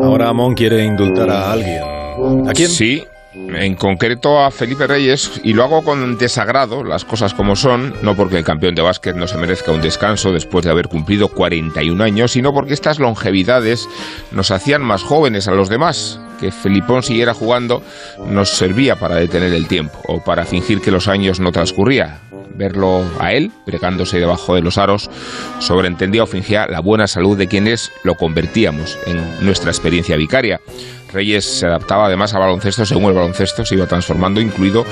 Ahora Amón quiere indultar a alguien. ¿A quién? Sí, en concreto a Felipe Reyes, y lo hago con desagrado, las cosas como son, no porque el campeón de básquet no se merezca un descanso después de haber cumplido 41 años, sino porque estas longevidades nos hacían más jóvenes a los demás. Que Felipón siguiera jugando nos servía para detener el tiempo o para fingir que los años no transcurría. Verlo a él, bregándose debajo de los aros, sobreentendía o fingía la buena salud de quienes lo convertíamos en nuestra experiencia vicaria. Reyes se adaptaba además al baloncesto según el baloncesto se iba transformando, incluido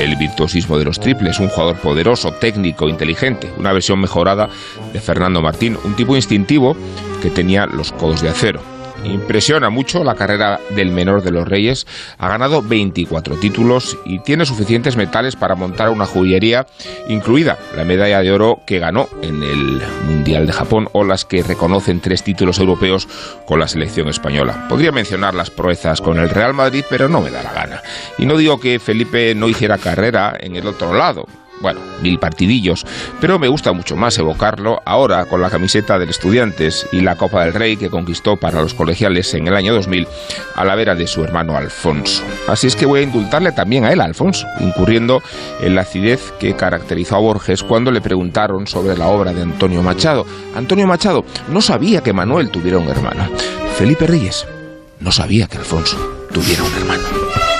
el virtuosismo de los triples, un jugador poderoso, técnico, inteligente, una versión mejorada de Fernando Martín, un tipo instintivo que tenía los codos de acero. Impresiona mucho la carrera del menor de los Reyes. Ha ganado 24 títulos y tiene suficientes metales para montar una joyería, incluida la medalla de oro que ganó en el Mundial de Japón o las que reconocen tres títulos europeos con la selección española. Podría mencionar las proezas con el Real Madrid, pero no me da la gana. Y no digo que Felipe no hiciera carrera en el otro lado bueno, mil partidillos, pero me gusta mucho más evocarlo ahora con la camiseta del Estudiantes y la Copa del Rey que conquistó para los colegiales en el año 2000 a la vera de su hermano Alfonso. Así es que voy a indultarle también a él, Alfonso, incurriendo en la acidez que caracterizó a Borges cuando le preguntaron sobre la obra de Antonio Machado. Antonio Machado no sabía que Manuel tuviera un hermano. Felipe Reyes no sabía que Alfonso tuviera un hermano.